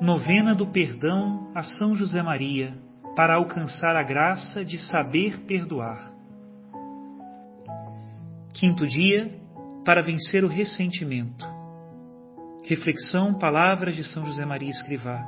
Novena do Perdão a São José Maria, para alcançar a graça de saber perdoar. Quinto dia, para vencer o ressentimento. Reflexão, palavras de São José Maria Escrivá.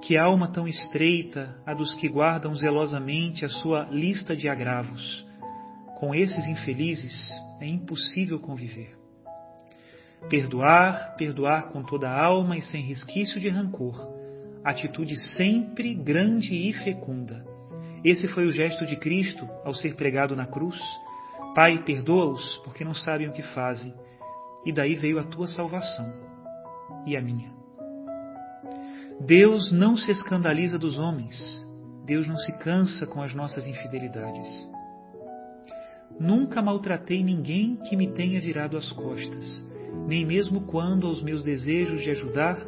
Que alma tão estreita a dos que guardam zelosamente a sua lista de agravos. Com esses infelizes é impossível conviver. Perdoar, perdoar com toda a alma e sem resquício de rancor. Atitude sempre grande e fecunda. Esse foi o gesto de Cristo ao ser pregado na cruz. Pai, perdoa-os, porque não sabem o que fazem. E daí veio a tua salvação e a minha. Deus não se escandaliza dos homens. Deus não se cansa com as nossas infidelidades. Nunca maltratei ninguém que me tenha virado as costas nem mesmo quando aos meus desejos de ajudar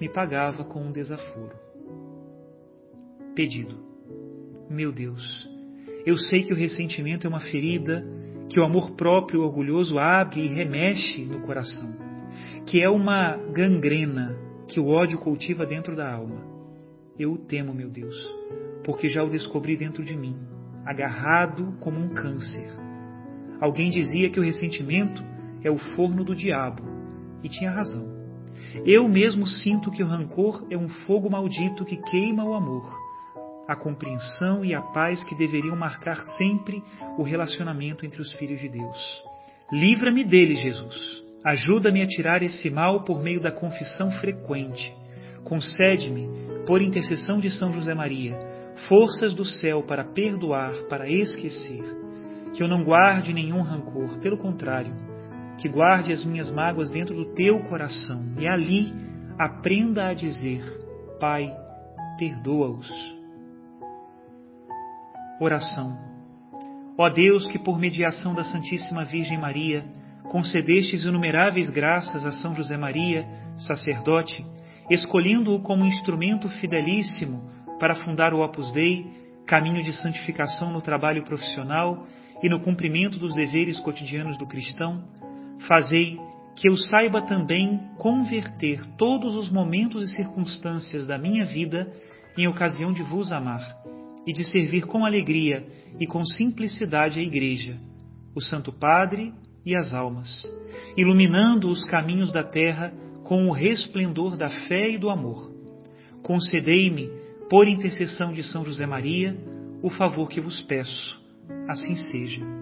me pagava com um desaforo. Pedido. Meu Deus, eu sei que o ressentimento é uma ferida que o amor próprio orgulhoso abre e remexe no coração, que é uma gangrena que o ódio cultiva dentro da alma. Eu o temo, meu Deus, porque já o descobri dentro de mim, agarrado como um câncer. Alguém dizia que o ressentimento é o forno do diabo, e tinha razão. Eu mesmo sinto que o rancor é um fogo maldito que queima o amor, a compreensão e a paz que deveriam marcar sempre o relacionamento entre os filhos de Deus. Livra-me dele, Jesus. Ajuda-me a tirar esse mal por meio da confissão frequente. Concede-me, por intercessão de São José Maria, forças do céu para perdoar, para esquecer. Que eu não guarde nenhum rancor, pelo contrário, que guarde as minhas mágoas dentro do teu coração e ali aprenda a dizer: Pai, perdoa-os. Oração. Ó Deus, que por mediação da Santíssima Virgem Maria concedestes inumeráveis graças a São José Maria, sacerdote, escolhendo-o como instrumento fidelíssimo para fundar o Opus Dei, caminho de santificação no trabalho profissional e no cumprimento dos deveres cotidianos do cristão, Fazei que eu saiba também converter todos os momentos e circunstâncias da minha vida em ocasião de vos amar e de servir com alegria e com simplicidade a Igreja, o Santo Padre e as almas, iluminando os caminhos da terra com o resplendor da fé e do amor. Concedei-me, por intercessão de São José Maria, o favor que vos peço. Assim seja.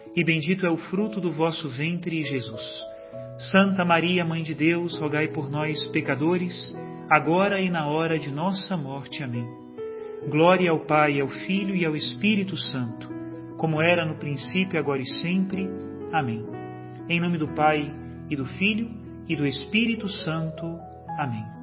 e bendito é o fruto do vosso ventre, Jesus. Santa Maria, Mãe de Deus, rogai por nós, pecadores, agora e na hora de nossa morte. Amém. Glória ao Pai, ao Filho e ao Espírito Santo, como era no princípio, agora e sempre. Amém. Em nome do Pai, e do Filho, e do Espírito Santo. Amém.